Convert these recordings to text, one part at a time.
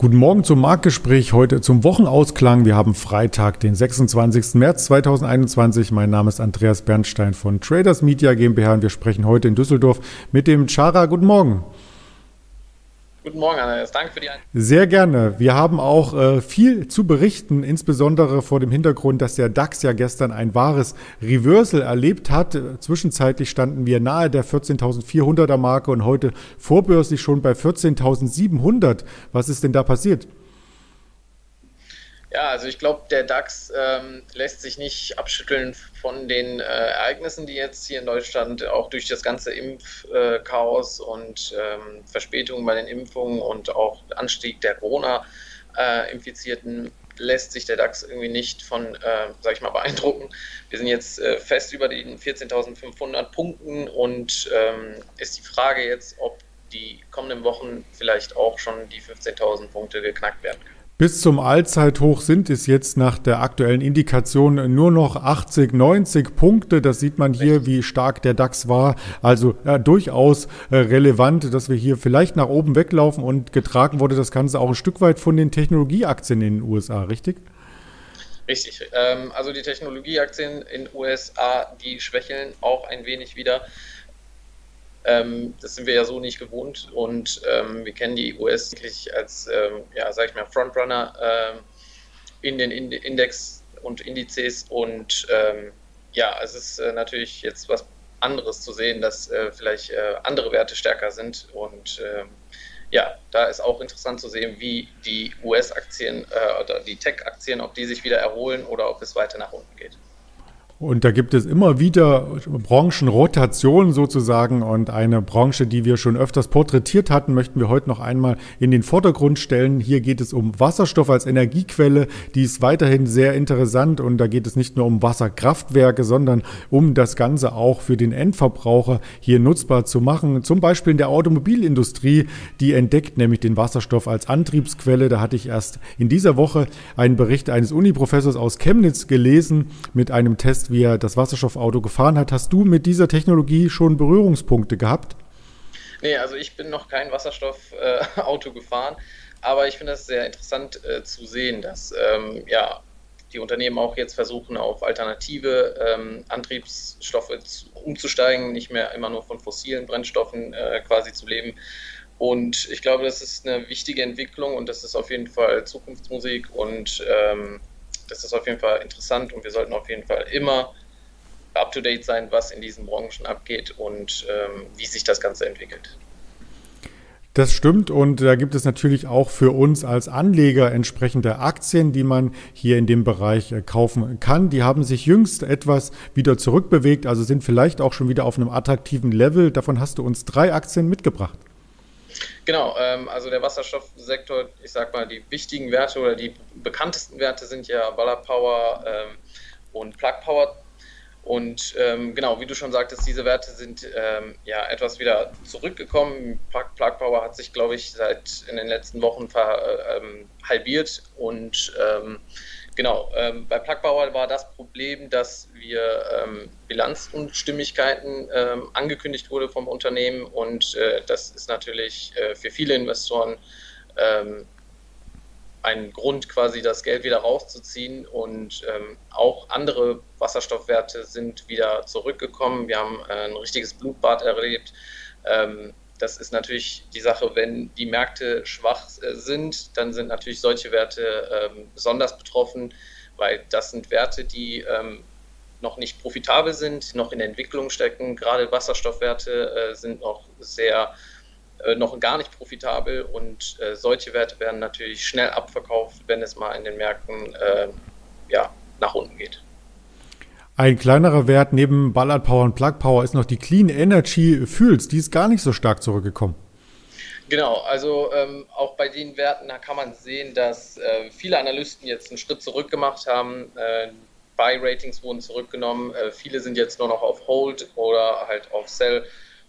Guten Morgen zum Marktgespräch, heute zum Wochenausklang. Wir haben Freitag, den 26. März 2021. Mein Name ist Andreas Bernstein von Traders Media GmbH und wir sprechen heute in Düsseldorf mit dem Chara. Guten Morgen. Guten Morgen, Andreas. Danke für die Einladung. Sehr gerne. Wir haben auch äh, viel zu berichten, insbesondere vor dem Hintergrund, dass der DAX ja gestern ein wahres Reversal erlebt hat. Zwischenzeitlich standen wir nahe der 14.400er Marke und heute vorbörslich schon bei 14.700. Was ist denn da passiert? Ja, also ich glaube, der DAX ähm, lässt sich nicht abschütteln von den äh, Ereignissen, die jetzt hier in Deutschland auch durch das ganze Impfchaos äh, und ähm, Verspätungen bei den Impfungen und auch Anstieg der Corona-Infizierten äh, lässt sich der DAX irgendwie nicht von, äh, sag ich mal, beeindrucken. Wir sind jetzt äh, fest über den 14.500 Punkten und ähm, ist die Frage jetzt, ob die kommenden Wochen vielleicht auch schon die 15.000 Punkte geknackt werden können. Bis zum Allzeithoch sind es jetzt nach der aktuellen Indikation nur noch 80, 90 Punkte. Das sieht man hier, wie stark der DAX war. Also ja, durchaus äh, relevant, dass wir hier vielleicht nach oben weglaufen und getragen wurde das Ganze auch ein Stück weit von den Technologieaktien in den USA, richtig? Richtig. Ähm, also die Technologieaktien in den USA, die schwächeln auch ein wenig wieder. Ähm, das sind wir ja so nicht gewohnt. Und ähm, wir kennen die US wirklich als, ähm, ja, sag ich mal, Frontrunner ähm, in den Index und Indizes. Und ähm, ja, es ist äh, natürlich jetzt was anderes zu sehen, dass äh, vielleicht äh, andere Werte stärker sind. Und ähm, ja, da ist auch interessant zu sehen, wie die US-Aktien äh, oder die Tech-Aktien, ob die sich wieder erholen oder ob es weiter nach unten geht. Und da gibt es immer wieder Branchenrotation sozusagen und eine Branche, die wir schon öfters porträtiert hatten, möchten wir heute noch einmal in den Vordergrund stellen. Hier geht es um Wasserstoff als Energiequelle. Die ist weiterhin sehr interessant und da geht es nicht nur um Wasserkraftwerke, sondern um das Ganze auch für den Endverbraucher hier nutzbar zu machen. Zum Beispiel in der Automobilindustrie, die entdeckt nämlich den Wasserstoff als Antriebsquelle. Da hatte ich erst in dieser Woche einen Bericht eines Uniprofessors aus Chemnitz gelesen mit einem Test wie er das Wasserstoffauto gefahren hat. Hast du mit dieser Technologie schon Berührungspunkte gehabt? Nee, also ich bin noch kein Wasserstoffauto äh, gefahren, aber ich finde es sehr interessant äh, zu sehen, dass ähm, ja, die Unternehmen auch jetzt versuchen, auf alternative ähm, Antriebsstoffe zu, umzusteigen, nicht mehr immer nur von fossilen Brennstoffen äh, quasi zu leben. Und ich glaube, das ist eine wichtige Entwicklung und das ist auf jeden Fall Zukunftsmusik und ähm, das ist auf jeden Fall interessant und wir sollten auf jeden Fall immer up-to-date sein, was in diesen Branchen abgeht und ähm, wie sich das Ganze entwickelt. Das stimmt und da gibt es natürlich auch für uns als Anleger entsprechende Aktien, die man hier in dem Bereich äh, kaufen kann. Die haben sich jüngst etwas wieder zurückbewegt, also sind vielleicht auch schon wieder auf einem attraktiven Level. Davon hast du uns drei Aktien mitgebracht. Genau, ähm, also der Wasserstoffsektor, ich sag mal, die wichtigen Werte oder die bekanntesten Werte sind ja Ballard Power ähm, und Plug Power. Und ähm, genau, wie du schon sagtest, diese Werte sind ähm, ja etwas wieder zurückgekommen. Plug, Plug Power hat sich, glaube ich, seit in den letzten Wochen äh, ähm, halbiert und ähm, Genau, ähm, bei Plagbauer war das Problem, dass wir ähm, Bilanzunstimmigkeiten ähm, angekündigt wurde vom Unternehmen und äh, das ist natürlich äh, für viele Investoren ähm, ein Grund, quasi das Geld wieder rauszuziehen und ähm, auch andere Wasserstoffwerte sind wieder zurückgekommen. Wir haben äh, ein richtiges Blutbad erlebt. Das ist natürlich die Sache, wenn die Märkte schwach äh, sind, dann sind natürlich solche Werte ähm, besonders betroffen, weil das sind Werte, die ähm, noch nicht profitabel sind, noch in der Entwicklung stecken. Gerade Wasserstoffwerte äh, sind noch sehr, äh, noch gar nicht profitabel und äh, solche Werte werden natürlich schnell abverkauft, wenn es mal in den Märkten äh, ja, nach unten geht. Ein kleinerer Wert neben Ballard Power und Plug Power ist noch die Clean Energy Fuels. Die ist gar nicht so stark zurückgekommen. Genau, also ähm, auch bei den Werten, da kann man sehen, dass äh, viele Analysten jetzt einen Schritt zurück gemacht haben. Äh, Buy-Ratings wurden zurückgenommen. Äh, viele sind jetzt nur noch auf Hold oder halt auf Sell.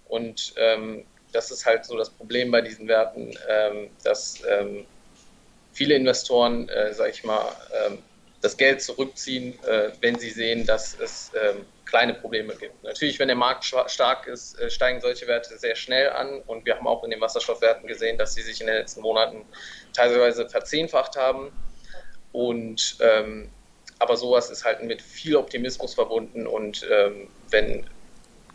Und ähm, das ist halt so das Problem bei diesen Werten, ähm, dass ähm, viele Investoren, äh, sag ich mal, ähm, das Geld zurückziehen, äh, wenn sie sehen, dass es ähm, kleine Probleme gibt. Natürlich, wenn der Markt stark ist, äh, steigen solche Werte sehr schnell an und wir haben auch in den Wasserstoffwerten gesehen, dass sie sich in den letzten Monaten teilweise verzehnfacht haben. Und ähm, aber sowas ist halt mit viel Optimismus verbunden und ähm, wenn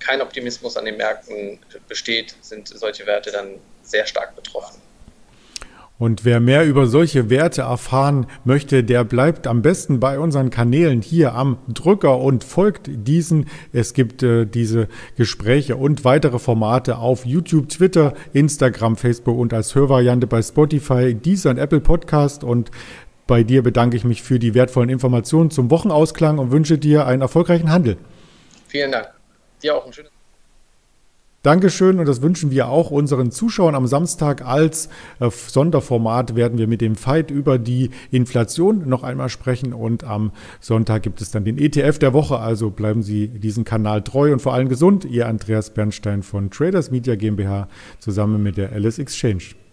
kein Optimismus an den Märkten besteht, sind solche Werte dann sehr stark betroffen. Und wer mehr über solche Werte erfahren möchte, der bleibt am besten bei unseren Kanälen hier am Drücker und folgt diesen. Es gibt äh, diese Gespräche und weitere Formate auf YouTube, Twitter, Instagram, Facebook und als Hörvariante bei Spotify, dieser und Apple Podcast. Und bei dir bedanke ich mich für die wertvollen Informationen zum Wochenausklang und wünsche dir einen erfolgreichen Handel. Vielen Dank. Dir auch ein schönes Dankeschön und das wünschen wir auch unseren Zuschauern am Samstag als äh, Sonderformat werden wir mit dem Fight über die Inflation noch einmal sprechen und am Sonntag gibt es dann den ETF der Woche, also bleiben Sie diesem Kanal treu und vor allem gesund. Ihr Andreas Bernstein von Traders Media GmbH zusammen mit der Alice Exchange.